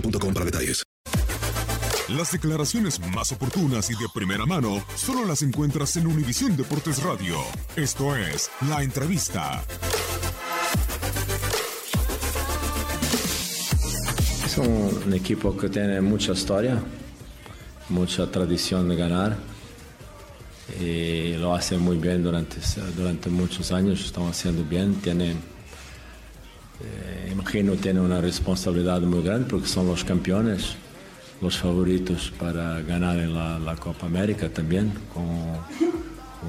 boostmobile.com para detalles. Las declaraciones más oportunas y de primera mano solo las encuentras en Univisión Deportes Radio. Esto es La Entrevista. Es un, equipo que tiene mucha historia, mucha tradición de ganar y lo hace muy bien durante, durante muchos años, están haciendo bien, tiene, eh, imagino tiene una responsabilidad muy grande porque son los campeones, los favoritos para ganar en la, la Copa América también, con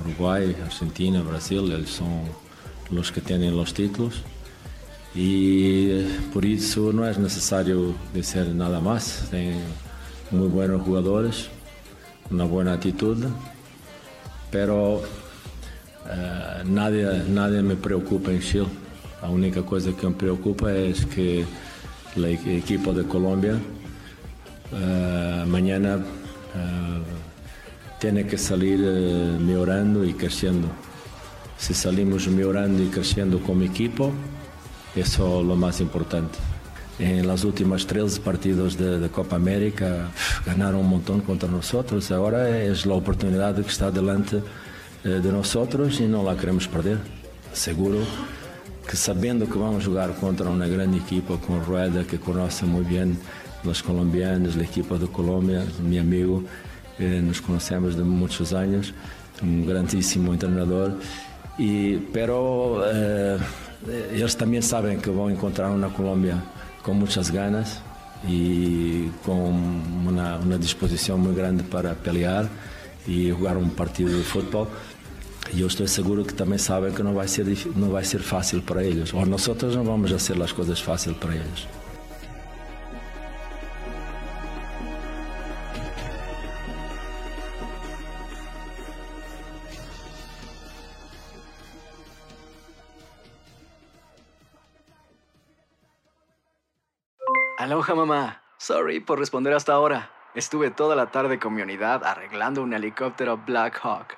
Uruguay, Argentina, Brasil, ellos son los que tienen los títulos y eh, por eso no es necesario decir nada más. Tienen muy buenos jugadores, una buena actitud, pero eh, nadie, nadie me preocupa en Chile. La única cosa que me preocupa es que el e- equipo de Colombia eh, mañana eh, tiene que salir eh, mejorando y creciendo. Si salimos mejorando y creciendo como equipo, eso es lo más importante. En las últimas tres partidos de, de Copa América ganaron un montón contra nosotros. Ahora es la oportunidad que está delante eh, de nosotros y no la queremos perder. Seguro que sabiendo que vamos a jugar contra una gran equipo con Rueda que conoce muy bien los colombianos, el equipo de Colombia, mi amigo, eh, nos conocemos de muchos años, un grandísimo entrenador. Y, pero eh, ellos también saben que van a encontrar una Colombia con muchas ganas y con una, una disposición muy grande para pelear y jugar un partido de fútbol. Y yo estoy seguro que también saben que no va a ser, difí- no va a ser fácil para ellos. O nosotros no vamos a hacer las cosas fáciles para ellos. Aloha mamá. Sorry por responder hasta ahora. Estuve toda la tarde con mi unidad arreglando un helicóptero Black Hawk.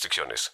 restricciones.